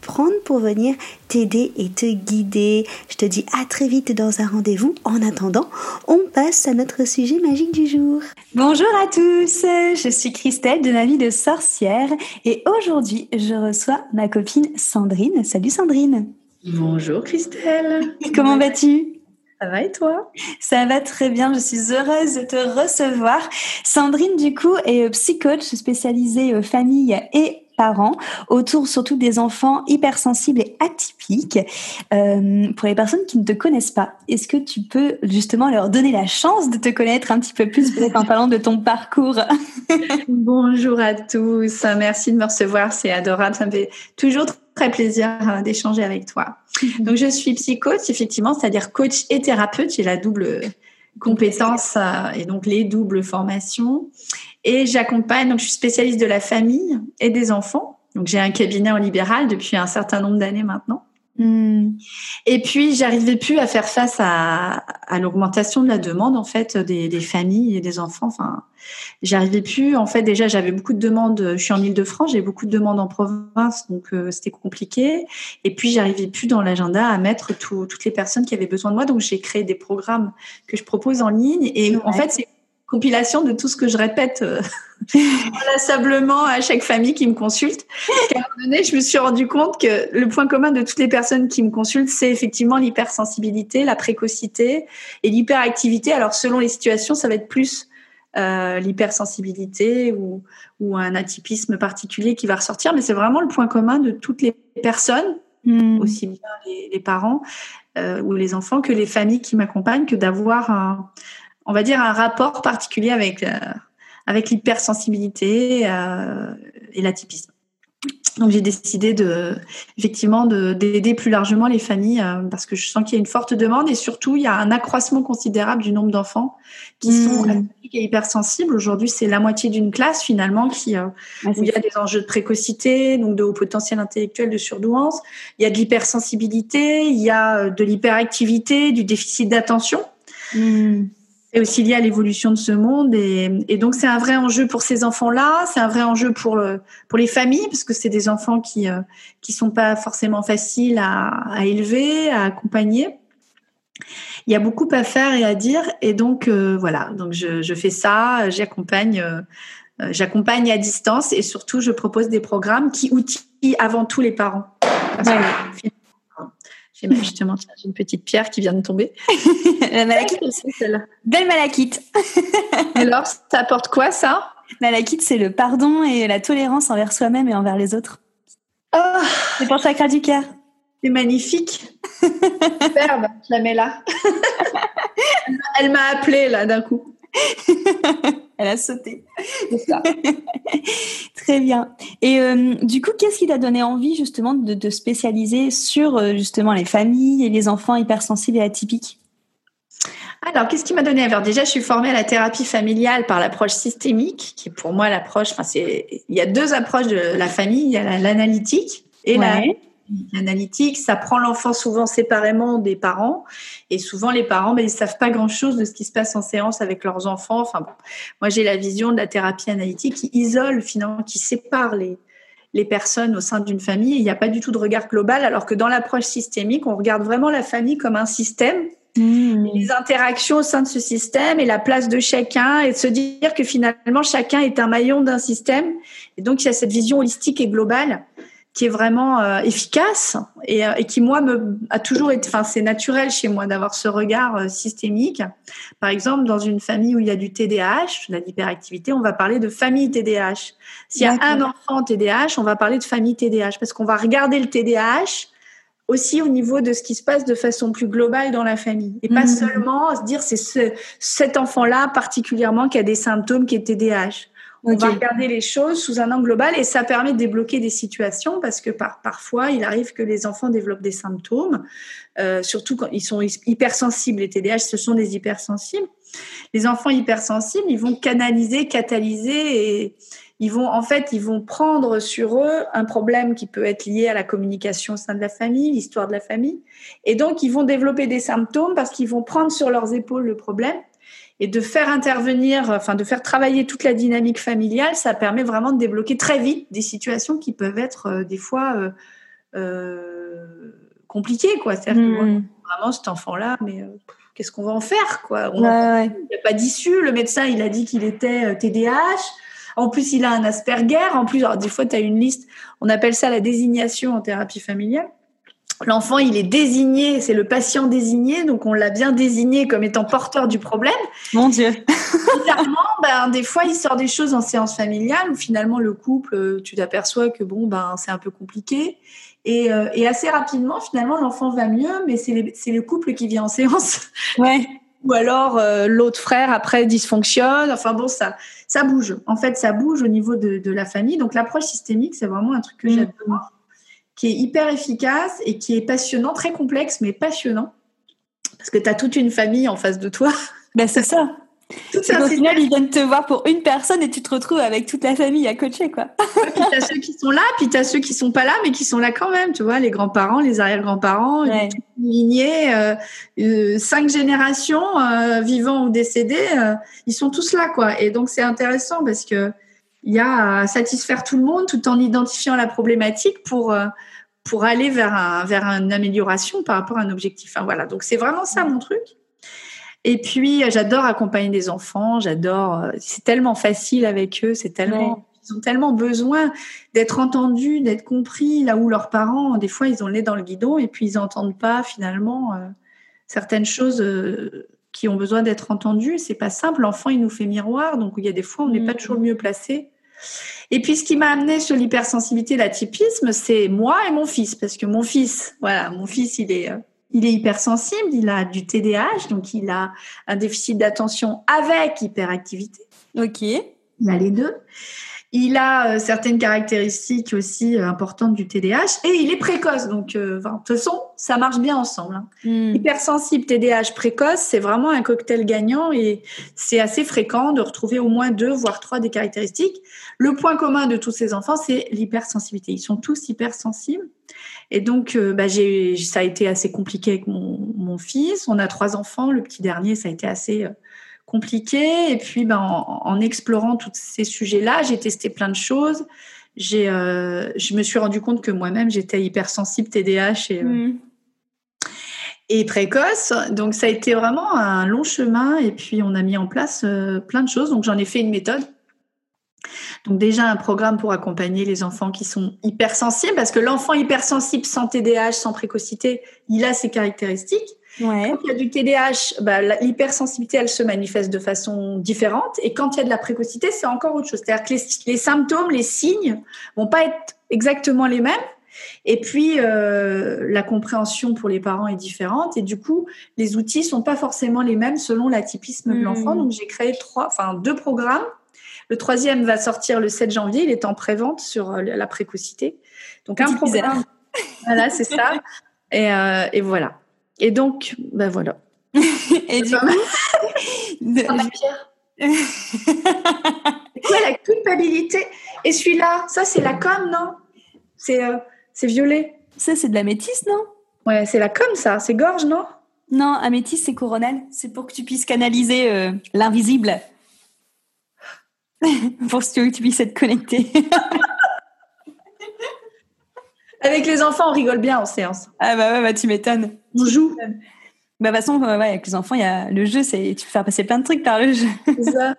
prendre pour venir t'aider et te guider. Je te dis à très vite dans un rendez-vous. En attendant, on passe à notre sujet magique du jour. Bonjour à tous, je suis Christelle de la vie de sorcière et aujourd'hui je reçois ma copine Sandrine. Salut Sandrine. Bonjour Christelle. Comment vas-tu? Ça va et toi? Ça va très bien, je suis heureuse de te recevoir. Sandrine, du coup, est psychoche spécialisée euh, famille et parents autour surtout des enfants hypersensibles et atypiques. Euh, pour les personnes qui ne te connaissent pas, est-ce que tu peux justement leur donner la chance de te connaître un petit peu plus, peut-être en parlant de ton parcours? Bonjour à tous, merci de me recevoir, c'est adorable, ça me fait toujours très plaisir euh, d'échanger avec toi. Donc je suis psychote, effectivement, c'est-à-dire coach et thérapeute, j'ai la double compétence euh, et donc les doubles formations. Et j'accompagne, donc je suis spécialiste de la famille et des enfants. Donc j'ai un cabinet en libéral depuis un certain nombre d'années maintenant. Hmm. Et puis j'arrivais plus à faire face à, à l'augmentation de la demande en fait des, des, familles et des enfants. Enfin, j'arrivais plus. En fait, déjà j'avais beaucoup de demandes. Je suis en Île-de-France, j'ai beaucoup de demandes en province, donc euh, c'était compliqué. Et puis j'arrivais plus dans l'agenda à mettre toutes les personnes qui avaient besoin de moi. Donc j'ai créé des programmes que je propose en ligne. Et en fait, c'est compilation de tout ce que je répète euh, inlassablement à chaque famille qui me consulte. à un moment donné, je me suis rendu compte que le point commun de toutes les personnes qui me consultent, c'est effectivement l'hypersensibilité, la précocité et l'hyperactivité. Alors, selon les situations, ça va être plus euh, l'hypersensibilité ou, ou un atypisme particulier qui va ressortir, mais c'est vraiment le point commun de toutes les personnes, hmm. aussi bien les, les parents euh, ou les enfants que les familles qui m'accompagnent, que d'avoir un on va dire, un rapport particulier avec, euh, avec l'hypersensibilité euh, et l'atypisme. Donc j'ai décidé de effectivement d'aider plus largement les familles euh, parce que je sens qu'il y a une forte demande et surtout il y a un accroissement considérable du nombre d'enfants qui sont mmh. et hypersensibles. Aujourd'hui c'est la moitié d'une classe finalement qui où il y a des enjeux de précocité, donc de haut potentiel intellectuel, de surdouance. Il y a de l'hypersensibilité, il y a de l'hyperactivité, du déficit d'attention. Mmh c'est aussi lié à l'évolution de ce monde et, et donc c'est un vrai enjeu pour ces enfants-là, c'est un vrai enjeu pour le, pour les familles parce que c'est des enfants qui euh, qui sont pas forcément faciles à, à, élever, à accompagner. Il y a beaucoup à faire et à dire et donc euh, voilà donc je, je fais ça, j'accompagne euh, j'accompagne à distance et surtout je propose des programmes qui outillent avant tout les parents. J'ai justement une petite pierre qui vient de tomber. la malachite celle-là. Belle malachite. Alors, ça apporte quoi ça? Malachite, c'est le pardon et la tolérance envers soi-même et envers les autres. Oh c'est pour chakra du cœur. C'est magnifique. Superbe, je la mets là. Elle m'a appelée là d'un coup. Elle a sauté. Ça. Très bien. Et euh, du coup, qu'est-ce qui t'a donné envie justement de te spécialiser sur euh, justement les familles et les enfants hypersensibles et atypiques? Alors, qu'est-ce qui m'a donné? Alors déjà, je suis formée à la thérapie familiale par l'approche systémique, qui est pour moi l'approche. Enfin, c'est il y a deux approches de la famille. Il y a l'analytique et la L'analytique, ça prend l'enfant souvent séparément des parents. Et souvent, les parents, ben, ils savent pas grand-chose de ce qui se passe en séance avec leurs enfants. Enfin, bon, moi, j'ai la vision de la thérapie analytique qui isole, finalement, qui sépare les, les personnes au sein d'une famille. Il n'y a pas du tout de regard global, alors que dans l'approche systémique, on regarde vraiment la famille comme un système. Mmh. Les interactions au sein de ce système et la place de chacun et de se dire que finalement chacun est un maillon d'un système et donc il y a cette vision holistique et globale qui est vraiment euh, efficace et, et, qui moi me a toujours été enfin c'est naturel chez moi d'avoir ce regard systémique par exemple dans une famille où il y a du TDAH la l'hyperactivité on va parler de famille TDAH s'il y a un enfant TDAH on va parler de famille TDAH parce qu'on va regarder le TDAH aussi au niveau de ce qui se passe de façon plus globale dans la famille. Et pas mmh. seulement se dire c'est ce, cet enfant-là particulièrement qui a des symptômes qui est TDAH. On va regarder les choses sous un angle global et ça permet de débloquer des situations parce que par, parfois, il arrive que les enfants développent des symptômes, euh, surtout quand ils sont hypersensibles. Les TDAH, ce sont des hypersensibles. Les enfants hypersensibles, ils vont canaliser, catalyser et, ils vont en fait, ils vont prendre sur eux un problème qui peut être lié à la communication au sein de la famille, l'histoire de la famille, et donc ils vont développer des symptômes parce qu'ils vont prendre sur leurs épaules le problème et de faire intervenir, enfin de faire travailler toute la dynamique familiale, ça permet vraiment de débloquer très vite des situations qui peuvent être euh, des fois euh, euh, compliquées, quoi. C'est-à-dire que hmm. vraiment cet enfant-là, mais qu'est-ce qu'on va en faire, quoi? Il n'y a pas d'issue. Le médecin, il a dit qu'il était TDAH. En plus, il a un Asperger. En plus, alors, des fois, tu as une liste, on appelle ça la désignation en thérapie familiale. L'enfant, il est désigné, c'est le patient désigné, donc on l'a bien désigné comme étant porteur du problème. Mon Dieu. Bizarrement, ben, des fois, il sort des choses en séance familiale où finalement le couple, euh, tu t'aperçois que bon, ben, c'est un peu compliqué. Et, euh, et assez rapidement, finalement, l'enfant va mieux, mais c'est le couple qui vient en séance. Ouais. Ou alors euh, l'autre frère après dysfonctionne. Enfin bon, ça, ça bouge. En fait, ça bouge au niveau de, de la famille. Donc l'approche systémique, c'est vraiment un truc que mm. j'adore, qui est hyper efficace et qui est passionnant, très complexe, mais passionnant. Parce que tu as toute une famille en face de toi. Ben, c'est ça. C'est qu'au final, ils viennent te voir pour une personne et tu te retrouves avec toute la famille à coacher, quoi. puis t'as ceux qui sont là, puis t'as ceux qui sont pas là, mais qui sont là quand même, tu vois, les grands-parents, les arrière-grands-parents, ouais. lignée, euh, euh, cinq générations, euh, vivants ou décédés, euh, ils sont tous là, quoi. Et donc, c'est intéressant parce que il y a à satisfaire tout le monde tout en identifiant la problématique pour, euh, pour aller vers, un, vers une amélioration par rapport à un objectif. Enfin, voilà. Donc, c'est vraiment ça mon truc. Et puis, j'adore accompagner des enfants. J'adore. Euh, c'est tellement facile avec eux. C'est tellement. Ils ont tellement besoin d'être entendus, d'être compris. Là où leurs parents, des fois, ils ont le nez dans le guidon et puis ils n'entendent pas finalement euh, certaines choses euh, qui ont besoin d'être entendues. C'est pas simple. L'enfant, il nous fait miroir, donc il y a des fois, on n'est pas mmh. toujours le mieux placé. Et puis, ce qui m'a amené sur l'hypersensibilité, l'atypisme, c'est moi et mon fils, parce que mon fils, voilà, mon fils, il est il est hypersensible, il a du TDAH, donc il a un déficit d'attention avec hyperactivité. Ok. Il a les deux. Il a euh, certaines caractéristiques aussi euh, importantes du TDAH et il est précoce. Donc, euh, de toute façon, ça marche bien ensemble. Hein. Hmm. Hypersensible, TDAH précoce, c'est vraiment un cocktail gagnant et c'est assez fréquent de retrouver au moins deux, voire trois des caractéristiques. Le point commun de tous ces enfants, c'est l'hypersensibilité. Ils sont tous hypersensibles. Et donc, bah, j'ai, ça a été assez compliqué avec mon, mon, fils. On a trois enfants. Le petit dernier, ça a été assez compliqué. Et puis, ben, en, explorant tous ces sujets-là, j'ai testé plein de choses. J'ai, euh, je me suis rendu compte que moi-même, j'étais hypersensible TDAH et, euh, mm. et précoce. Donc, ça a été vraiment un long chemin. Et puis, on a mis en place euh, plein de choses. Donc, j'en ai fait une méthode. Donc déjà un programme pour accompagner les enfants qui sont hypersensibles, parce que l'enfant hypersensible sans TDAH, sans précocité, il a ses caractéristiques. Ouais. Quand il y a du TDAH, bah, l'hypersensibilité, elle se manifeste de façon différente. Et quand il y a de la précocité, c'est encore autre chose. C'est-à-dire que les, symptômes, les signes vont pas être exactement les mêmes. Et puis, euh, la compréhension pour les parents est différente. Et du coup, les outils sont pas forcément les mêmes selon l'atypisme de l'enfant. Donc, j'ai créé trois, enfin, deux programmes. Le troisième va sortir le 7 janvier. Il est en prévente sur euh, la précocité. Donc, un programme. Voilà, c'est ça. Et, euh, et voilà. Et donc, ben voilà. et du coup, de... quoi la culpabilité? Et celui-là, ça c'est la com, non? C'est euh, c'est violet. Ça c'est de la métisse, non? Ouais, c'est la com, ça. C'est gorge, non? Non, améthyste c'est coronal. C'est pour que tu puisses canaliser euh, l'invisible. pour que tu puisses être connecté. Avec les enfants, on rigole bien en séance. Ah bah ouais, bah tu m'étonnes. On joue. Bah de toute façon, ouais, avec les enfants, il y a le jeu, c'est tu peux faire passer plein de trucs par le jeu. C'est ça.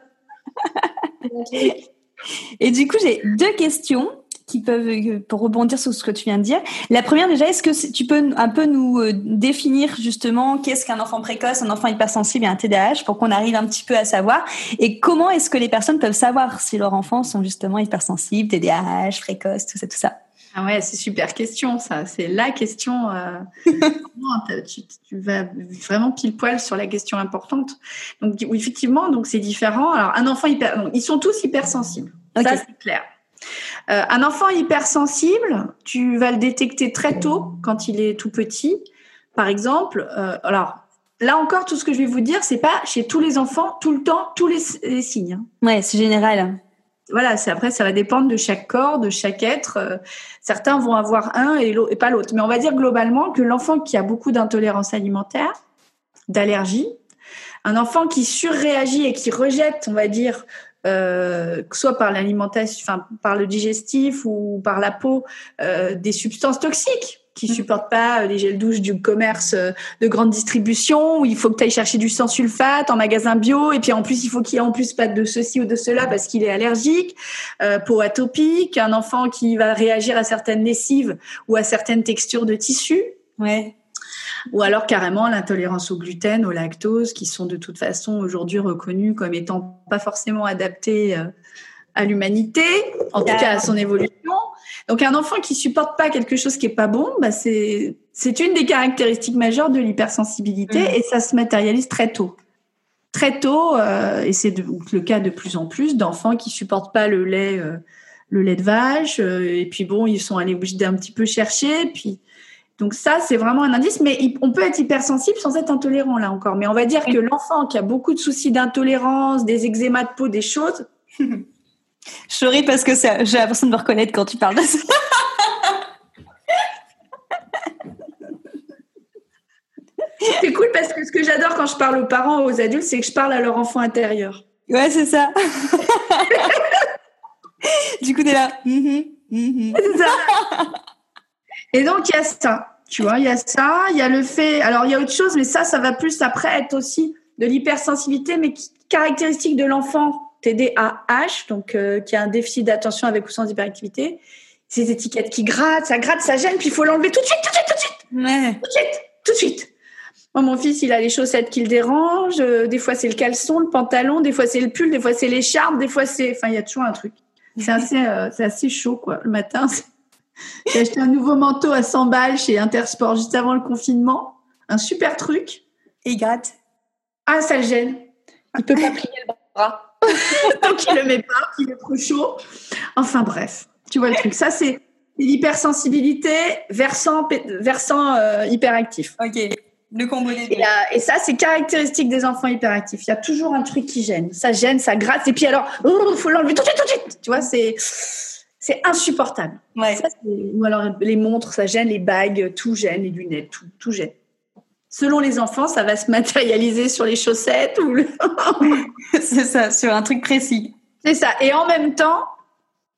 Et du coup, j'ai deux questions qui peuvent, euh, pour rebondir sur ce que tu viens de dire. La première déjà, est-ce que tu peux un peu nous euh, définir justement qu'est-ce qu'un enfant précoce, un enfant hypersensible et un TDAH pour qu'on arrive un petit peu à savoir? Et comment est-ce que les personnes peuvent savoir si leurs enfants sont justement hypersensibles, TDAH, précoces, tout ça, tout ça? Ah ouais, c'est super question ça. C'est la question. Euh, tu, tu, vas vraiment pile poil sur la question importante. Donc effectivement, donc c'est différent. Alors un enfant hyper, ils sont tous hypersensibles. Ça c'est clair. Euh, un enfant hypersensible, tu vas le détecter très tôt quand il est tout petit. Par exemple, euh, alors là encore, tout ce que je vais vous dire, c'est pas chez tous les enfants tout le temps tous les, signes. Hein. Ouais, c'est général. Voilà, c'est après ça va dépendre de chaque corps, de chaque être. Euh, certains vont avoir un et, et pas l'autre, mais on va dire globalement que l'enfant qui a beaucoup d'intolérance alimentaire, d'allergie, un enfant qui surréagit et qui rejette, on va dire, euh, soit par l'alimentation, par le digestif ou par la peau, euh, des substances toxiques qui supportent pas les gels douches du commerce euh, de grande distribution où il faut que tu ailles chercher du sans sulfate en magasin bio et puis en plus il faut qu'il y ait en plus pas de ceci ou de cela parce qu'il est allergique, euh, peau atopique, un enfant qui va réagir à certaines lessives ou à certaines textures de tissu. Ouais ou alors carrément l'intolérance au gluten, au lactose, qui sont de toute façon aujourd'hui reconnus comme étant pas forcément adaptés euh, à l'humanité, en tout cas à son évolution. Donc un enfant qui supporte pas quelque chose qui est pas bon, bah c'est c'est une des caractéristiques majeures de l'hypersensibilité mm. et ça se matérialise très tôt. Très tôt, euh, et c'est le cas de plus en plus d'enfants qui supportent pas le lait, euh, le lait de vache, et puis bon, ils sont allés obligés d'un petit peu chercher, puis donc ça, c'est vraiment un indice, mais on peut être hypersensible sans être intolérant là encore. Mais on va dire que l'enfant qui a beaucoup de soucis d'intolérance, des eczémas de peau, des choses. Je souris parce que j'ai l'impression de me reconnaître quand tu parles de ça. c'est cool parce que ce que j'adore quand je parle aux parents, aux adultes, c'est que je parle à leur enfant intérieur. Ouais, c'est ça. du coup, t'es là. Mm-hmm, mm-hmm. Ça. Et donc, il y a ça. Tu vois, il y a ça, il y a le fait. Alors, il y a autre chose, mais ça, ça va plus après être aussi de l'hypersensibilité, mais qui, caractéristique de l'enfant TDAH, donc euh, qui a un déficit d'attention avec ou sans hyperactivité. Ces étiquettes qui grattent, ça gratte, ça gêne, puis il faut l'enlever tout de suite, tout de suite, tout de suite. Ouais. Tout de suite, tout de suite. Moi, mon fils, il a les chaussettes qui le dérangent. Euh, des fois, c'est le caleçon, le pantalon. Des fois, c'est le pull. Des fois, c'est l'écharpe. Des fois, c'est. Enfin, il y a toujours un truc. C'est assez, euh, assez chaud, quoi. Le matin, j'ai acheté un nouveau manteau à 100 balles chez Intersport juste avant le confinement. Un super truc. Et il gratte. Ah, ça le gêne. Il peut pas plier le bras. Donc il le met pas, il est trop chaud. Enfin bref, tu vois le truc. Ça c'est l'hypersensibilité versant versant euh, hyperactif. Ok. Le combo des Et, et, ça, c'est caractéristique des enfants hyperactifs. Il y a toujours un truc qui gêne. Ça gêne, ça gratte. Et puis alors, il faut l'enlever tout de suite, tout de suite. Tu vois, c'est c'est insupportable. Ouais. ou alors les montres, ça gêne, les bagues, tout gêne, les lunettes, tout, tout gêne. Selon les enfants, ça va se matérialiser sur les chaussettes ou c'est ça, sur un truc précis. C'est ça. Et en même temps,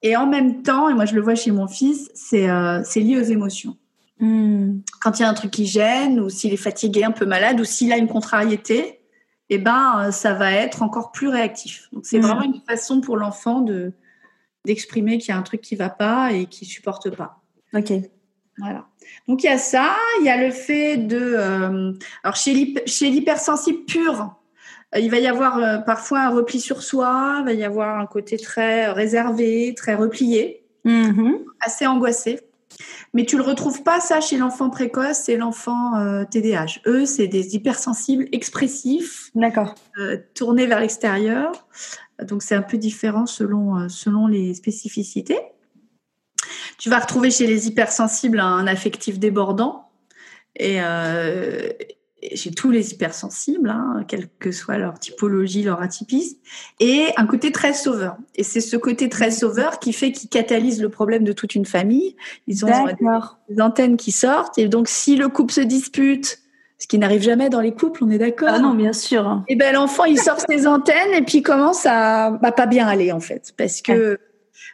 et en même temps, et moi je le vois chez mon fils, c'est euh, c'est lié aux émotions. Hmm. Quand il y a un truc qui gêne, ou s'il est fatigué, un peu malade, ou s'il a une contrariété, eh ben ça va être encore plus réactif. Donc c'est hmm. vraiment une façon pour l'enfant de d'exprimer qu'il y a un truc qui va pas et qui supporte pas. Ok. Voilà. Donc il y a ça, il y a le fait de, euh, alors chez l'hypersensible pur, euh, il va y avoir euh, parfois un repli sur soi, il va y avoir un côté très réservé, très replié, mm-hmm. assez angoissé. Mais tu le retrouves pas ça chez l'enfant précoce et l'enfant TDAH. Eux, c'est des hypersensibles expressifs, d'accord, tournés vers l'extérieur. Donc c'est un peu différent selon, selon les spécificités. Tu vas retrouver chez les hypersensibles un affectif débordant. Et, euh, chez tous les hypersensibles, hein, quelle que soit leur typologie, leur atypisme, et un côté très sauveur. Et c'est ce côté très sauveur qui fait qu'ils catalyse le problème de toute une famille. Ils ont des antennes qui sortent. Et donc si le couple se dispute, ce qui n'arrive jamais dans les couples, on est d'accord. Ah non, bien sûr. Et ben l'enfant, il sort ses antennes et puis il commence à bah, pas bien aller en fait, parce que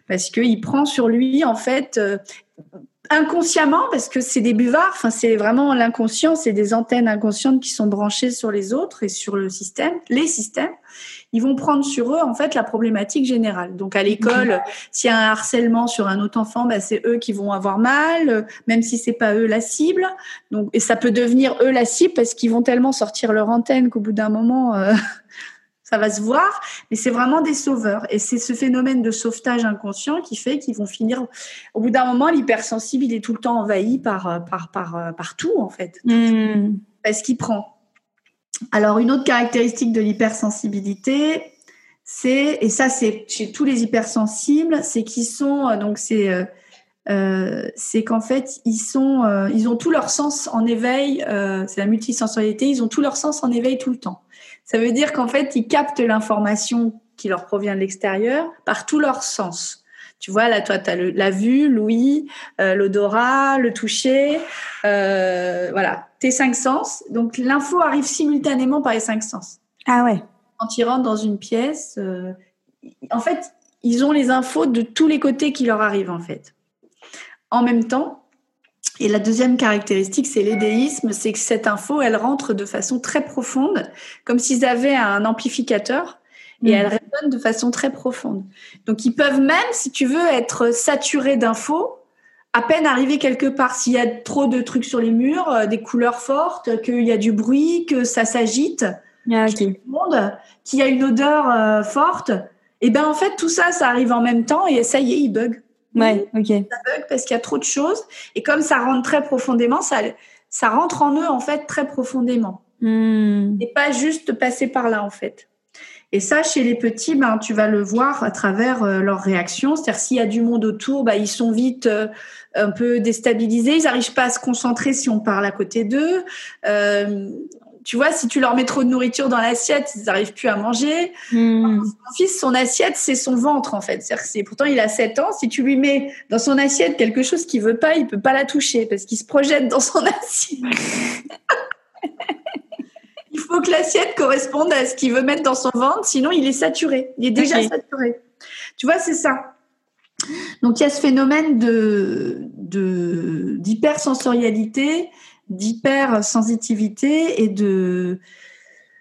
parce que il prend sur lui en fait. Euh, inconsciemment, parce que c'est des buvards, enfin, c'est vraiment l'inconscient, c'est des antennes inconscientes qui sont branchées sur les autres et sur le système, les systèmes. Ils vont prendre sur eux, en fait, la problématique générale. Donc, à l'école, s'il y a un harcèlement sur un autre enfant, bah, c'est eux qui vont avoir mal, même si c'est pas eux la cible. Donc, et ça peut devenir eux la cible parce qu'ils vont tellement sortir leur antenne qu'au bout d'un moment, euh, ça va se voir, mais c'est vraiment des sauveurs. Et c'est ce phénomène de sauvetage inconscient qui fait qu'ils vont finir. Au bout d'un moment, l'hypersensible, il est tout le temps envahi par, euh, par, par, euh, par tout, en fait. Hmm. Parce qu'il prend. Alors, une autre caractéristique de l'hypersensibilité, c'est, et ça, c'est chez tous les hypersensibles, c'est qu'ils sont, euh, donc c'est. c'est qu'en fait ils sont ils ont tout leur sens en éveil c'est la multisensorialité ils ont tout leur sens en éveil tout le temps ça veut dire qu'en fait, ils captent l'information qui leur provient de l'extérieur par tous leurs sens. Tu vois, là, toi, tu as la vue, l'ouïe, euh, l'odorat, le toucher, euh, voilà, tes cinq sens. Donc, l'info arrive simultanément par les cinq sens. Ah ouais. Quand ils rentrent dans une pièce, euh, en fait, ils ont les infos de tous les côtés qui leur arrivent, en fait. En même temps, et la deuxième caractéristique, c'est l'édéisme, c'est que cette info, elle rentre de façon très profonde, comme s'ils avaient un amplificateur, et elle mm. résonne de façon très profonde. Donc ils peuvent même, si tu veux, être saturés d'infos, à peine arriver quelque part. S'il y a trop de trucs sur les murs, euh, des couleurs fortes, qu'il y a du bruit, que ça s'agite, ah, qu'il y a une odeur euh, forte, et eh ben en fait tout ça, ça arrive en même temps et ça y est, ils bug. Ouais, ok. Ça bug parce qu'il y a trop de choses. Et comme ça rentre très profondément, ça, ça rentre en eux, en fait, très profondément. Hmm. Et pas juste passer par là, en fait. Et ça, chez les petits, ben, tu vas le voir à travers euh, leurs réactions. C'est-à-dire, s'il y a du monde autour, ben, ils sont vite euh, un peu déstabilisés. Ils n'arrivent pas à se concentrer si on parle à côté d'eux. Euh, tu vois, si tu leur mets trop de nourriture dans l'assiette, ils n'arrivent plus à manger. Hmm. Mon fils, son assiette, c'est son ventre, en fait. C'est pourtant, il a 7 ans. Si tu lui mets dans son assiette quelque chose qu'il veut pas, il peut pas la toucher parce qu'il se projette dans son assiette. il faut que l'assiette corresponde à ce qu'il veut mettre dans son ventre, sinon il est saturé. Il est déjà saturé. Tu vois, c'est ça. Donc, il y a ce phénomène de, d'hypersensorialité d'hypersensitivité et de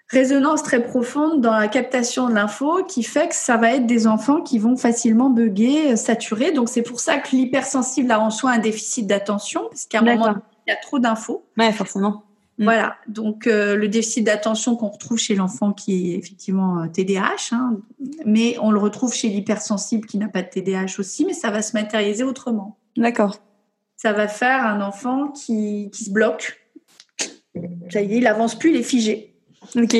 résonance très profonde dans la captation de l'info qui fait que ça va être des enfants qui vont facilement bugger, saturer. Donc c'est pour ça que l'hypersensible a en soi un déficit d'attention parce qu'à un moment il y a trop d'infos. Ouais, forcément. Mm. Voilà, donc euh, le déficit d'attention qu'on retrouve chez l'enfant qui est effectivement TDAH, euh, hein, mais on le retrouve chez l'hypersensible qui n'a pas de TDAH aussi, mais ça va se matérialiser autrement. D'accord ça va faire un enfant qui, qui se bloque. Ça y est, il avance plus, il est figé. Ok.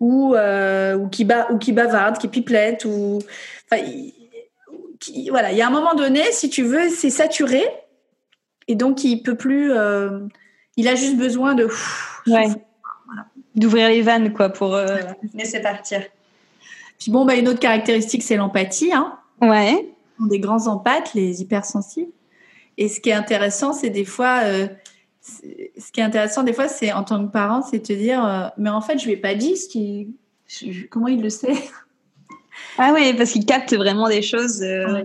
Ou, euh, ou, qui, ba, ou qui bavarde, qui pipelette, ou. Enfin, voilà, il y a un moment donné, si tu veux, c'est saturé. Et donc, il peut plus. Euh, il a juste besoin de. Ouais. D'ouvrir les vannes, quoi, pour euh, laisser partir. Puis bon, bah, une autre caractéristique, c'est l'empathie. Hein. Ouais. Des grands empathes, les hypersensibles. Et ce qui est intéressant, c'est des fois, euh, ce qui est intéressant des fois, c'est en tant que parent, c'est de te dire, euh, mais en fait, je lui ai pas dit ce qui, comment il le sait? Ah oui, parce qu'il capte vraiment des choses. Euh,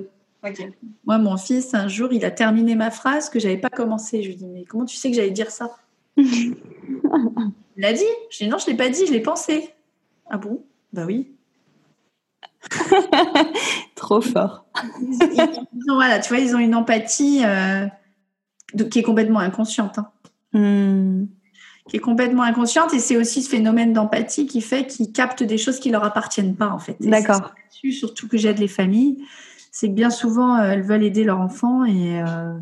Moi, mon fils, un jour, il a terminé ma phrase que j'avais pas commencé. Je lui dis, mais comment tu sais que j'allais dire ça? Il l'a dit. Je dis, non, je l'ai pas dit, je l'ai pensé. Ah bon? Bah oui. Trop fort. voilà, tu vois, ils ont une empathie euh, qui est complètement inconsciente. Hein. Hmm. Qui est complètement inconsciente et c'est aussi ce phénomène d'empathie qui fait qu'ils captent des choses qui leur appartiennent pas en fait. D'accord. Surtout que j'aide les familles, c'est que bien souvent euh, elles veulent aider leur enfant et, euh,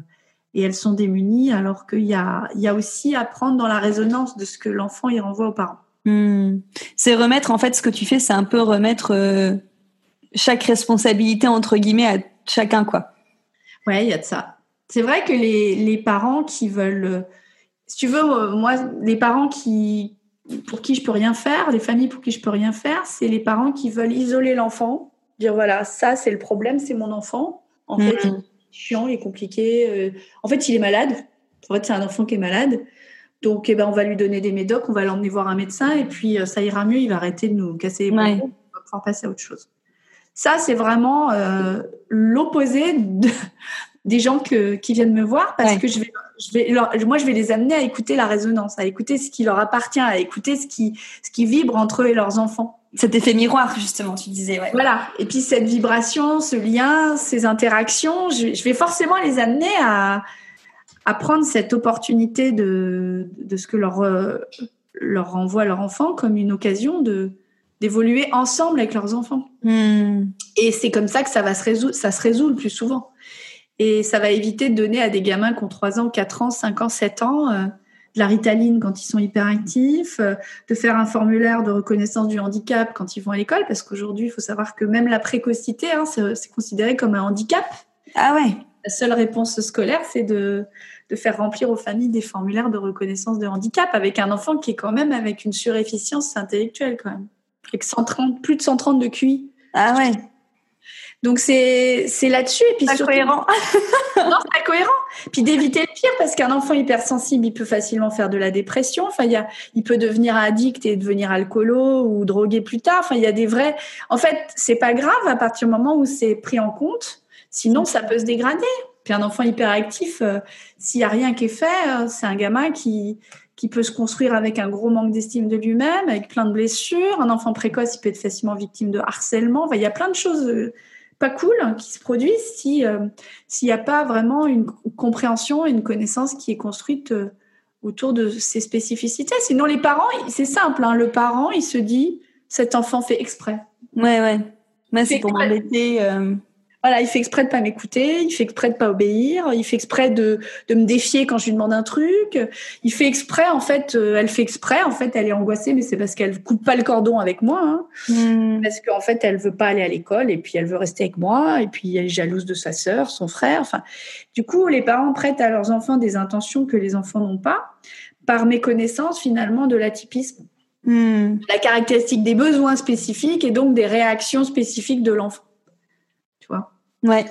et elles sont démunies alors qu'il y a, il y a aussi à prendre dans la résonance de ce que l'enfant y renvoie aux parents. Hmm. C'est remettre en fait ce que tu fais, c'est un peu remettre chaque responsabilité entre guillemets à chacun quoi. Ouais, il y a de ça. C'est vrai que les, les, parents qui veulent, si tu veux, euh, moi, les parents qui pour qui je peux rien faire, les familles pour qui je peux rien faire, c'est les parents qui veulent isoler l'enfant, dire voilà, ça c'est le problème, c'est mon enfant. En fait, il est chiant, il est compliqué. Euh, en fait, il est malade. En fait, c'est un enfant qui est malade. Donc, eh ben, on va lui donner des médocs, on va l'emmener voir un médecin et puis euh, ça ira mieux, il va arrêter de nous casser les bras, on va pouvoir passer à autre chose. Ça, c'est vraiment euh, l'opposé de, des gens que, qui viennent me voir parce que je vais, je vais moi, je vais les amener à écouter la résonance, à écouter ce qui leur appartient, à écouter ce qui, ce qui vibre entre eux et leurs enfants. Cet effet miroir, justement, tu disais. Ouais. Voilà. Et puis cette vibration, ce lien, ces interactions, je, je vais forcément les amener à, à prendre cette opportunité de, de ce que leur, euh, leur renvoie leur enfant comme une occasion de d'évoluer ensemble avec leurs enfants. Hmm. Et c'est comme ça que ça va se résoudre, ça se résout le plus souvent. Et ça va éviter de donner à des gamins qui ont 3 ans, 4 ans, 5 ans, 7 ans euh, de la ritaline quand ils sont hyperactifs, euh, de faire un formulaire de reconnaissance du handicap quand ils vont à l'école, parce qu'aujourd'hui, il faut savoir que même la précocité, hein, c'est considéré comme un handicap. Ah ouais. La seule réponse scolaire, c'est de, de faire remplir aux familles des formulaires de reconnaissance de handicap avec un enfant qui est quand même avec une surefficience intellectuelle quand même. Avec 130, plus de 130 de QI. Ah ouais. Donc c'est c'est là-dessus et puis pas surtout, cohérent. non, c'est pas cohérent. Puis d'éviter le pire parce qu'un enfant hypersensible, il peut facilement faire de la dépression. Enfin, il y a, il peut devenir addict et devenir alcoolo ou drogué plus tard. Enfin, il y a des vrais. En fait, c'est pas grave à partir du moment où c'est pris en compte. Sinon, ça peut se dégrader. Puis un enfant hyperactif, euh, s'il y a rien qui est fait, euh, c'est un gamin qui qui peut se construire avec un gros manque d'estime de lui-même, avec plein de blessures. Un enfant précoce, il peut être facilement victime de harcèlement. Enfin, il y a plein de choses euh, pas cool hein, qui se produisent si s'il n'y a pas vraiment une compréhension et une connaissance qui est construite autour de ces spécificités. Sinon, les parents, c'est simple. Hein, le parent, il se dit, cet enfant fait exprès. Ouais, ouais. Mais c'est pour m'embêter. Voilà, il fait exprès de pas m'écouter, il fait exprès de pas obéir, il fait exprès de, de me défier quand je lui demande un truc. Il fait exprès, en fait, euh, elle fait exprès, en fait, elle est angoissée, mais c'est parce qu'elle coupe pas le cordon avec moi, hein. Hmm. parce qu'en fait, elle veut pas aller à l'école et puis elle veut rester avec moi et puis elle est jalouse de sa sœur, son frère. Enfin, du coup, les parents prêtent à leurs enfants des intentions que les enfants n'ont pas par méconnaissance finalement de l'atypisme, Hmm. la caractéristique des besoins spécifiques et donc des réactions spécifiques de l'enfant. Ouais.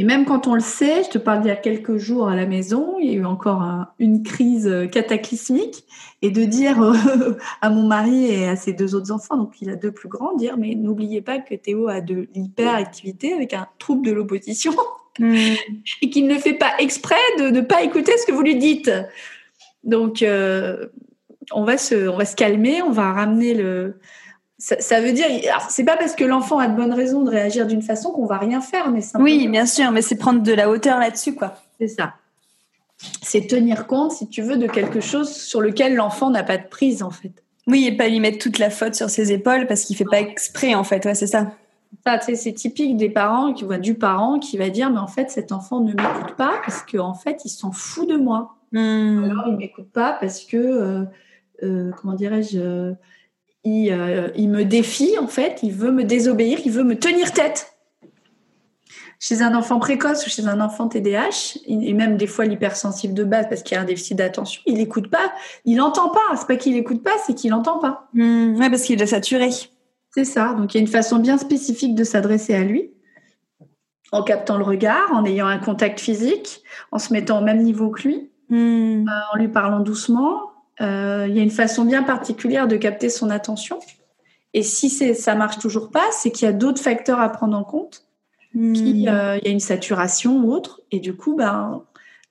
Et même quand on le sait, je te parle d'il y a quelques jours à la maison, il y a eu encore un- une crise euh, cataclysmique, et de dire euh, à mon mari et à ses deux autres enfants, donc il a deux plus grands, dire mais n'oubliez pas que Théo a de l'hyperactivité avec un trouble de l'opposition Hmm. et qu'il ne fait pas exprès de ne pas écouter ce que vous lui dites. Donc euh, on va se, on va se calmer, on va ramener le. Ça, ça veut dire, c'est pas parce que l'enfant a de bonnes raisons de réagir d'une façon qu'on va rien faire, mais simplement. Oui, bien sûr, mais c'est prendre de la hauteur là-dessus, quoi. C'est ça. C'est tenir compte, si tu veux, de quelque chose sur lequel l'enfant n'a pas de prise, en fait. Oui, et pas lui mettre toute la faute sur ses épaules parce qu'il fait pas exprès, en fait. Ouais, c'est ça. Ça, c'est typique des parents, qui voient du parent qui va dire, mais en fait, cet enfant ne m'écoute pas parce qu'en fait, il s'en fout de moi. Hmm. Alors, il m'écoute pas parce que, euh, euh, comment dirais-je, euh, il, euh, il me défie, en fait, il veut me désobéir, il veut me tenir tête. Chez un enfant précoce ou chez un enfant TDAH, et même des fois l'hypersensible de base parce qu'il y a un déficit d'attention, il n'écoute pas, il n'entend pas. C'est pas qu'il n'écoute pas, c'est qu'il n'entend pas. Ouais, parce qu'il est saturé. C'est ça. Donc il y a une façon bien spécifique de s'adresser à lui, en captant le regard, en ayant un contact physique, en se mettant au même niveau que lui, Hmm. en lui parlant doucement. Euh, il y a une façon bien particulière de capter son attention. Et si ça marche toujours pas, c'est qu'il y a d'autres facteurs à prendre en compte. Hmm. Qui, euh, il y a une saturation ou autre. Et du coup, ben,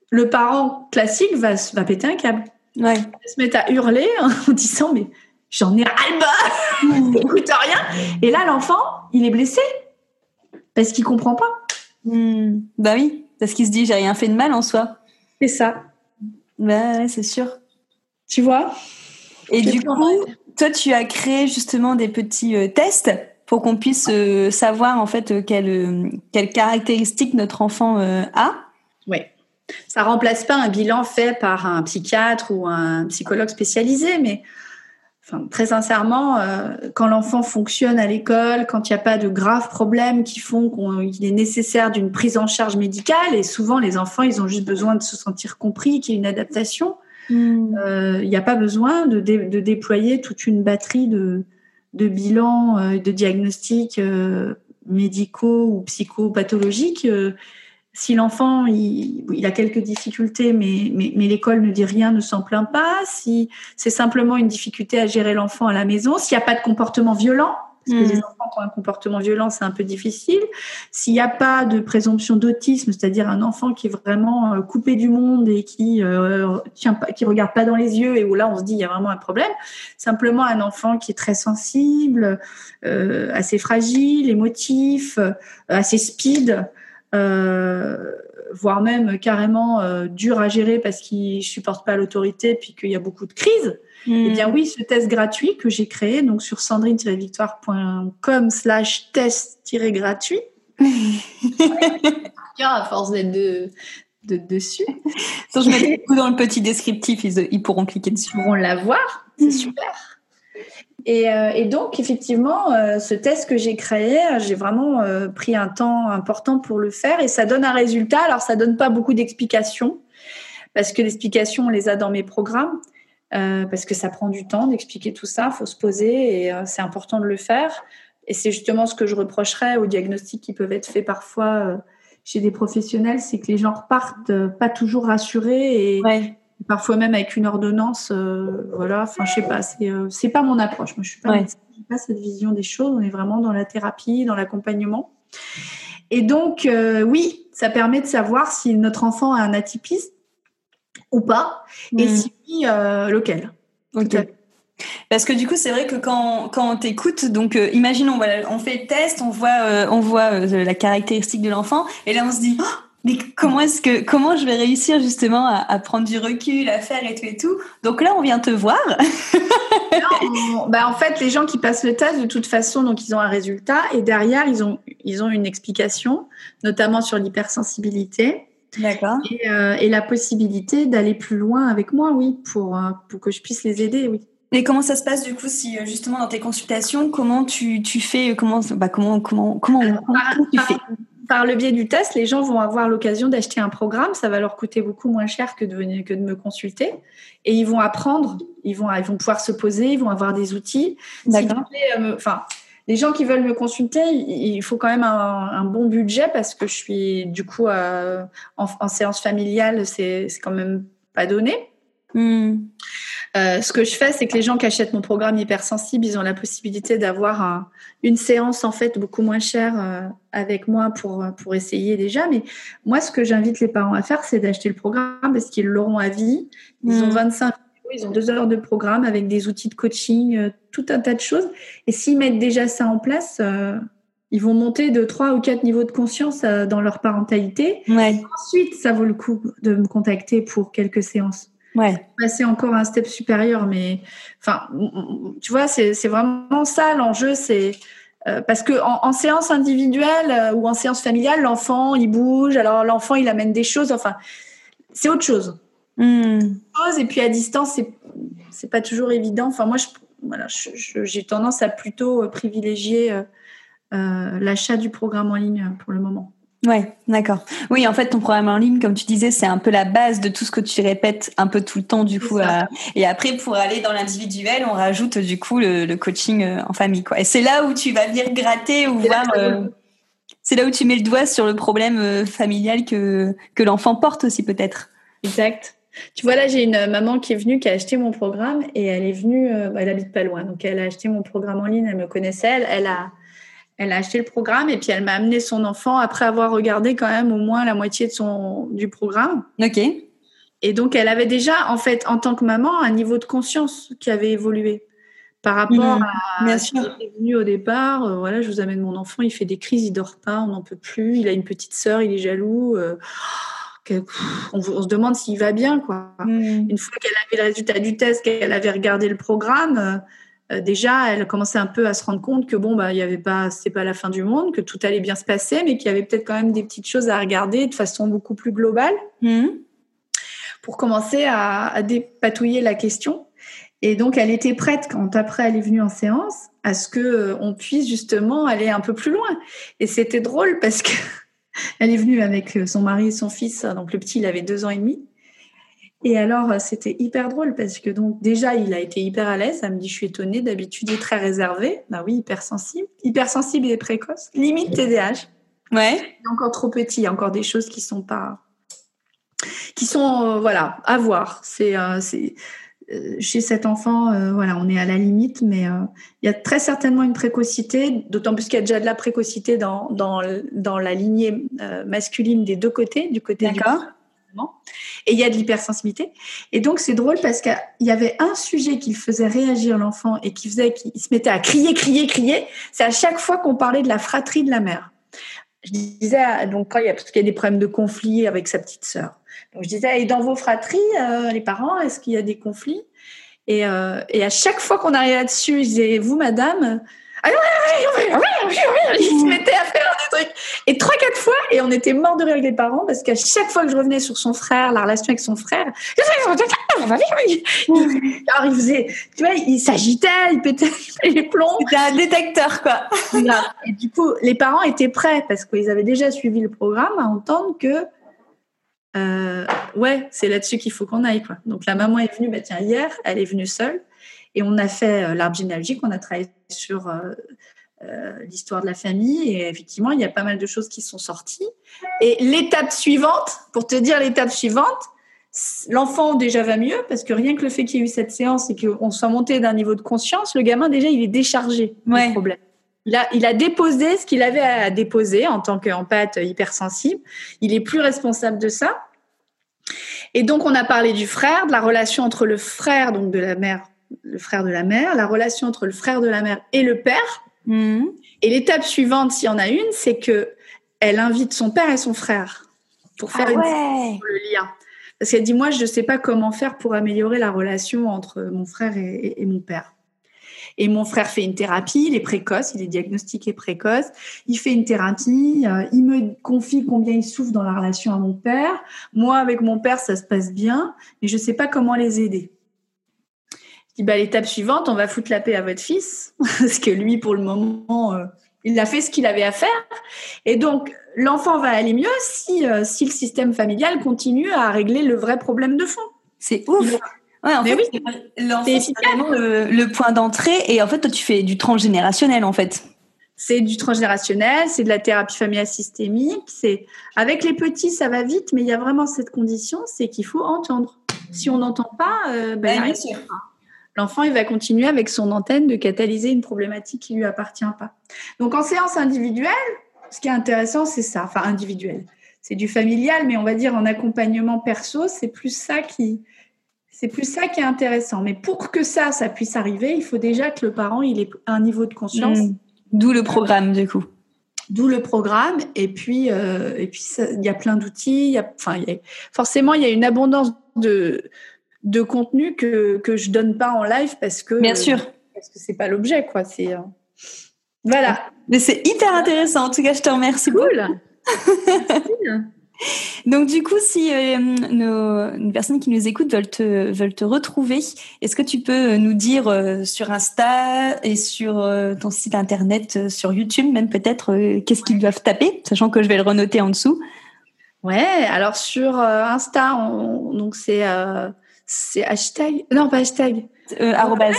le parent classique va, péter un câble. Ouais. Il va se mettre à hurler en disant mais j'en ai ras-le-bas, écoute rien. Et là, l'enfant, il est blessé parce qu'il comprend pas. Hmm. Bah oui, parce qu'il se dit j'ai rien fait de mal en soi. C'est ça, Bah ouais, c'est sûr. Tu vois? Et du coup, toi, tu as créé justement des petits euh, tests pour qu'on puisse euh, savoir en fait euh, quelles caractéristiques notre enfant a. Oui. Ça remplace pas un bilan fait par un psychiatre ou un psychologue spécialisé, mais enfin, très sincèrement, euh, quand l'enfant fonctionne à l'école, quand il n'y a pas de graves problèmes qui font qu'il est nécessaire d'une prise en charge médicale, et souvent les enfants, ils ont juste besoin de se sentir compris, qu'il y ait une adaptation, euh, il n'y a pas besoin de, dé- de déployer toute une batterie de, bilans, euh, de diagnostics euh, médicaux ou psychopathologiques. euh, si l'enfant il, a quelques difficultés, mais l'école ne dit rien, ne s'en plaint pas, si c'est simplement une difficulté à gérer l'enfant à la maison, s'il n'y a pas de comportement violent, parce que hmm. les enfants qui ont un comportement violent, c'est un peu difficile. S'il n'y a pas de présomption d'autisme, c'est-à-dire un enfant qui est vraiment euh, coupé du monde et qui euh, tient pas, qui regarde pas dans les yeux et où là on se dit il y a vraiment un problème. Simplement un enfant qui est très sensible, euh, assez fragile, émotif, euh, assez speed. Euh, voire même carrément euh, dur à gérer parce qu'il supporte pas l'autorité puis qu'il y a beaucoup de crises, eh bien hmm. oui, ce test gratuit que j'ai créé donc sur sandrine-victoire.com slash test-gratuit. à force d'être de, de, dessus. je mets tout dans le petit descriptif, ils, ils pourront cliquer dessus. Ils pourront l'avoir, c'est super. Euh, et, donc, effectivement, euh, ce test que j'ai créé, j'ai vraiment euh, pris un temps important pour le faire et ça donne un résultat. Alors, ça donne pas beaucoup d'explications parce que l'explication, on les a dans mes programmes. Parce que ça prend du temps d'expliquer tout ça, faut se poser et c'est important de le faire. Et c'est justement ce que je reprocherais aux diagnostics qui peuvent être faits parfois chez des professionnels, c'est que les gens repartent pas toujours rassurés et, parfois même avec une ordonnance. Euh, voilà, enfin, je sais pas, c'est euh, c'est pas mon approche. Moi, je suis pas, pas cette vision des choses. On est vraiment dans la thérapie, dans l'accompagnement. Et donc, euh, oui, ça permet de savoir si notre enfant a un atypisme ou pas, et hmm. si oui, lequel. Parce que du coup, c'est vrai que quand, quand on t'écoute, donc imaginons, voilà, on fait le test, on voit, on voit la caractéristique de l'enfant, et là on se dit, oh, mais comment est-ce que comment je vais réussir justement à, prendre du recul, à faire et tout et tout Donc là, on vient te voir. bah en fait, les gens qui passent le test, de toute façon, donc ils ont un résultat et derrière, ils ont ils ont une explication, notamment sur l'hypersensibilité. D'accord. Et, euh, et, la possibilité d'aller plus loin avec moi, oui, pour euh, pour que je puisse les aider, oui. Et comment ça se passe du coup si euh, justement dans tes consultations, comment tu, tu fais, comment bah comment comment comment, comment tu fais? par le biais du test, les gens vont avoir l'occasion d'acheter un programme. Ça va leur coûter beaucoup moins cher que de, venir, que de me consulter. Et ils vont apprendre, ils vont, ils vont pouvoir se poser, ils vont avoir des outils. D'accord. Euh, enfin, les gens qui veulent me consulter, il faut quand même un, bon budget parce que je suis du coup euh, en, séance familiale, c'est quand même pas donné. Hmm. Euh, ce que je fais, c'est que les gens qui achètent mon programme hypersensible, ils ont la possibilité d'avoir une séance en fait beaucoup moins chère euh, avec moi pour pour essayer déjà. Mais moi, ce que j'invite les parents à faire, c'est d'acheter le programme parce qu'ils l'auront à vie. Ils ont 25 mm. Ils ont deux heures de programme avec des outils de coaching, euh, tout un tas de choses. Et s'ils mettent déjà ça en place, ils vont monter de trois ou quatre niveaux de conscience dans leur parentalité. Ensuite, ça vaut le coup de me contacter pour quelques séances ouais. passer encore un step supérieur. Mais enfin, tu vois, c'est vraiment ça l'enjeu. C'est euh, parce que en, séance individuelle euh, ou en séance familiale, l'enfant il bouge, alors l'enfant il amène des choses. Enfin, c'est autre chose. Et puis à distance, c'est c'est pas toujours évident. Enfin, moi, voilà, j'ai tendance à plutôt privilégier euh, l'achat du programme en ligne pour le moment. Ouais, d'accord. Oui, en fait, ton programme en ligne, comme tu disais, c'est un peu la base de tout ce que tu répètes un peu tout le temps, du coup. Euh, et après, pour aller dans l'individuel, on rajoute du coup le, coaching euh, en famille, quoi. Et c'est là où tu vas venir gratter ou voir. Euh, c'est là où tu mets le doigt sur le problème familial que que l'enfant porte aussi, peut-être. Exact. Tu vois, là, j'ai une maman qui est venue, qui a acheté mon programme et elle est venue, elle habite pas loin, donc elle a acheté mon programme en ligne, elle me connaissait, elle, elle a elle a acheté le programme et puis elle m'a amené son enfant après avoir regardé quand même au moins la moitié de son du programme. Ok. Et donc elle avait déjà en fait en tant que maman un niveau de conscience qui avait évolué par rapport mmh, à ce qui était venu au départ. Euh, voilà, je vous amène mon enfant, il fait des crises, il dort pas, on n'en peut plus, il a une petite sœur, il est jaloux. Euh, on, se demande s'il va bien quoi. Mmh. Une fois qu'elle avait le résultat du test, qu'elle avait regardé le programme euh, euh, déjà, elle commençait un peu à se rendre compte que bon, bah, il y avait pas, c'est pas la fin du monde, que tout allait bien se passer, mais qu'il y avait peut-être quand même des petites choses à regarder de façon beaucoup plus globale mmh. pour commencer à, dépatouiller la question. Et donc, elle était prête quand après elle est venue en séance à ce que euh, on puisse justement aller un peu plus loin. Et c'était drôle parce que elle est venue avec son mari et son fils. Donc le petit, il avait deux ans et demi. Et alors, euh, c'était hyper drôle parce que donc déjà, il a été hyper à l'aise. Elle me dit, je suis étonnée. D'habitude, il est très réservé. Bah oui, hypersensible, hypersensible et précoce, limite TDAH. Ouais. Il est encore trop petit. Il y a encore des choses qui sont pas, qui sont euh, voilà à voir. C'est euh, c'est chez cet enfant, voilà, on est à la limite, mais il y a très certainement une précocité, d'autant plus qu'il y a déjà de la précocité dans, dans, dans la lignée masculine des deux côtés, du côté D'accord. Et il y a de l'hypersensibilité. Et donc, c'est drôle parce qu'il y avait un sujet qui faisait réagir l'enfant et qui faisait qu'il se mettait à crier, crier, crier. C'est à chaque fois qu'on parlait de la fratrie de la mère. Je disais, donc, quand il y a, parce qu'il y a des problèmes de conflit avec sa petite sœur. Donc, je disais, et dans vos fratries, euh, les parents, est-ce qu'il y a des conflits? Et, euh, et à chaque fois qu'on arrivait là-dessus, je disais, vous, madame, il se mettait à faire des trucs. Et trois, quatre fois, et on était mort de rire avec les parents parce qu'à chaque fois que je revenais sur son frère, la relation avec son frère, alors il faisait, tu vois, il s'agitait, il pétait les plombs. C'était un détecteur, quoi. Et du coup, les parents étaient prêts parce qu'ils avaient déjà suivi le programme à entendre que euh, ouais, c'est là-dessus qu'il faut qu'on aille. Quoi. Donc la maman est venue, bah, tiens, hier, elle est venue seule. Et on a fait euh, l'arbre généalogique, on a travaillé sur euh, euh, l'histoire de la famille. Et effectivement, il y a pas mal de choses qui sont sorties. Et l'étape suivante, pour te dire l'étape suivante, l'enfant déjà va mieux parce que rien que le fait qu'il y ait eu cette séance et qu'on soit monté d'un niveau de conscience, le gamin déjà il est déchargé ouais. du problème. Il a, il a déposé ce qu'il avait à déposer en tant qu'empathe hypersensible. Il est plus responsable de ça. Et donc on a parlé du frère, de la relation entre le frère donc de la mère le frère de la mère, la relation entre le frère de la mère et le père. Mmh. Et l'étape suivante, s'il y en a une, c'est que elle invite son père et son frère pour faire ah une ouais. le lien. Parce qu'elle dit moi je ne sais pas comment faire pour améliorer la relation entre mon frère et, et, et, mon père. Et mon frère fait une thérapie, il est précoce, il est diagnostiqué précoce, il fait une thérapie, euh, il me confie combien il souffre dans la relation à mon père. Moi avec mon père ça se passe bien, mais je ne sais pas comment les aider bah, l'étape suivante, on va foutre la paix à votre fils, parce que lui, pour le moment, euh, il a fait ce qu'il avait à faire. Et donc, l'enfant va aller mieux si, euh, si le système familial continue à régler le vrai problème de fond. C'est ouf. Ouais, en Mais fait, oui, c'est vraiment le, le point d'entrée. Et en fait, toi, tu fais du transgénérationnel, en fait. C'est du transgénérationnel, c'est de la thérapie familiale systémique. C'est avec les petits, ça va vite, mais il y a vraiment cette condition, c'est qu'il faut entendre. Si on n'entend pas, euh, ben, Ouais, bien sûr. pas. L'enfant il va continuer avec son antenne de catalyser une problématique qui lui appartient pas. Donc en séance individuelle, ce qui est intéressant, c'est ça, enfin individuel. C'est du familial, mais on va dire en accompagnement perso, c'est plus ça qui c'est plus ça qui est intéressant. Mais pour que ça, ça puisse arriver, il faut déjà que le parent il ait un niveau de conscience. Mm. D'où le programme, du coup. D'où le programme. Et puis, euh, et puis il y a plein d'outils. Enfin, forcément, il y a une abondance de, de contenu que, que je donne pas en live parce que Bien sûr. parce que c'est pas l'objet, quoi. C'est euh, voilà. Mais c'est hyper intéressant. En tout cas, je te remercie. Cool. Donc, du coup, si euh, nos, une personne qui nous écoute veulent te, veulent te retrouver, est-ce que tu peux nous dire euh, sur Insta et sur euh, ton site internet, euh, sur YouTube même peut-être, euh, qu'est-ce qu'ils doivent taper, sachant que je vais le renoter en dessous? Ouais. Alors sur euh, Insta, on- donc c'est euh, c'est hashtag. Non, pas hashtag. Euh, arrobase.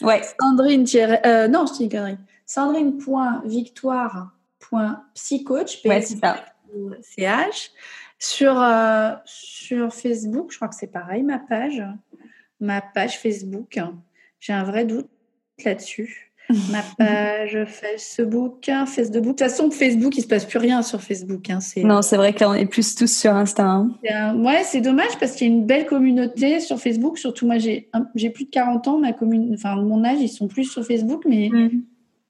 Ouais. Sandrine. Euh, non, je dis une connerie. Sandrine.victoire.psycoach. Ouais, c'est ça. CH. Sur, euh, sur Facebook, je crois que c'est pareil, ma page. Ma page Facebook. J'ai un vrai doute là-dessus. Ma page Facebook, Facebook. De toute façon, Facebook, il se passe plus rien sur Facebook. Hein. C'est, Non, c'est vrai que là, on est plus tous sur Insta. hein. un- ouais, c'est dommage parce qu'il y a une belle communauté sur Facebook. Surtout, moi, j'ai, plus de 40 ans. Ma commune, enfin, mon âge, ils sont plus sur Facebook, mais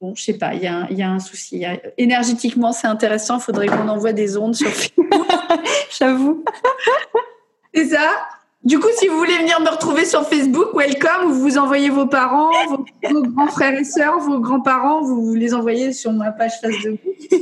bon, je sais pas. Il y, a un- il y a un souci. A- énergétiquement, c'est intéressant. Il faudrait qu'on envoie des ondes sur Facebook. J'avoue. C'est ça. Du coup, si vous voulez venir me retrouver sur Facebook, welcome. Vous vous envoyez vos parents, vos, vos grands frères et sœurs, vos grands-parents, vous les envoyez sur ma page Facebook.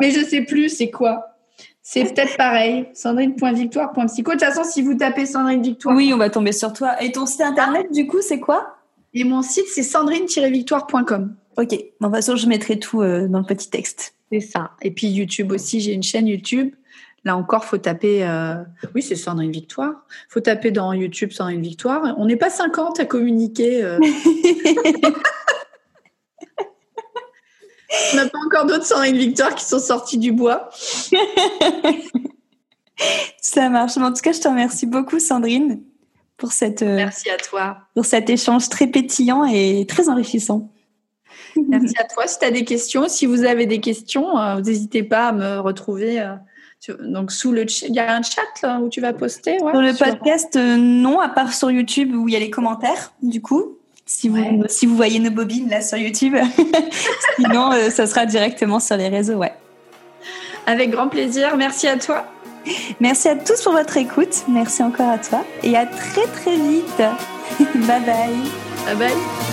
Mais je sais plus, c'est quoi? C'est peut-être pareil. Sandrine.victoire.psycho. De toute façon, si vous tapez Sandrine Victoire, Oui, on va tomber sur toi. Et ton site internet, du coup, c'est quoi? Et mon site, c'est sandrine-victoire.com. Ok. De toute façon, je mettrai tout euh, dans le petit texte. C'est ça. Et puis YouTube aussi, j'ai une chaîne YouTube. Là encore, faut taper. euh, Oui, c'est Sandrine Victoire. Faut taper dans YouTube Sandrine Victoire. On n'est pas 50 à communiquer. euh. On n'a pas encore d'autres Sandrine Victoire qui sont sortis du bois. Ça marche. En tout cas, je te remercie beaucoup, Sandrine. pour cette. Merci à toi. Pour cet échange très pétillant et très enrichissant. Merci à toi. Si tu as des questions, si vous avez des questions, n'hésitez pas à me retrouver. Donc sous le il y a un chat là, où tu vas poster. Ouais, sur le podcast, non, à part sur YouTube où il y a les commentaires. Du coup, si vous si vous voyez nos bobines là sur YouTube, sinon ça sera directement sur les réseaux, ouais. Avec grand plaisir. Merci à toi. Merci à tous pour votre écoute. Merci encore à toi et à très très vite. bye bye. Bye bye.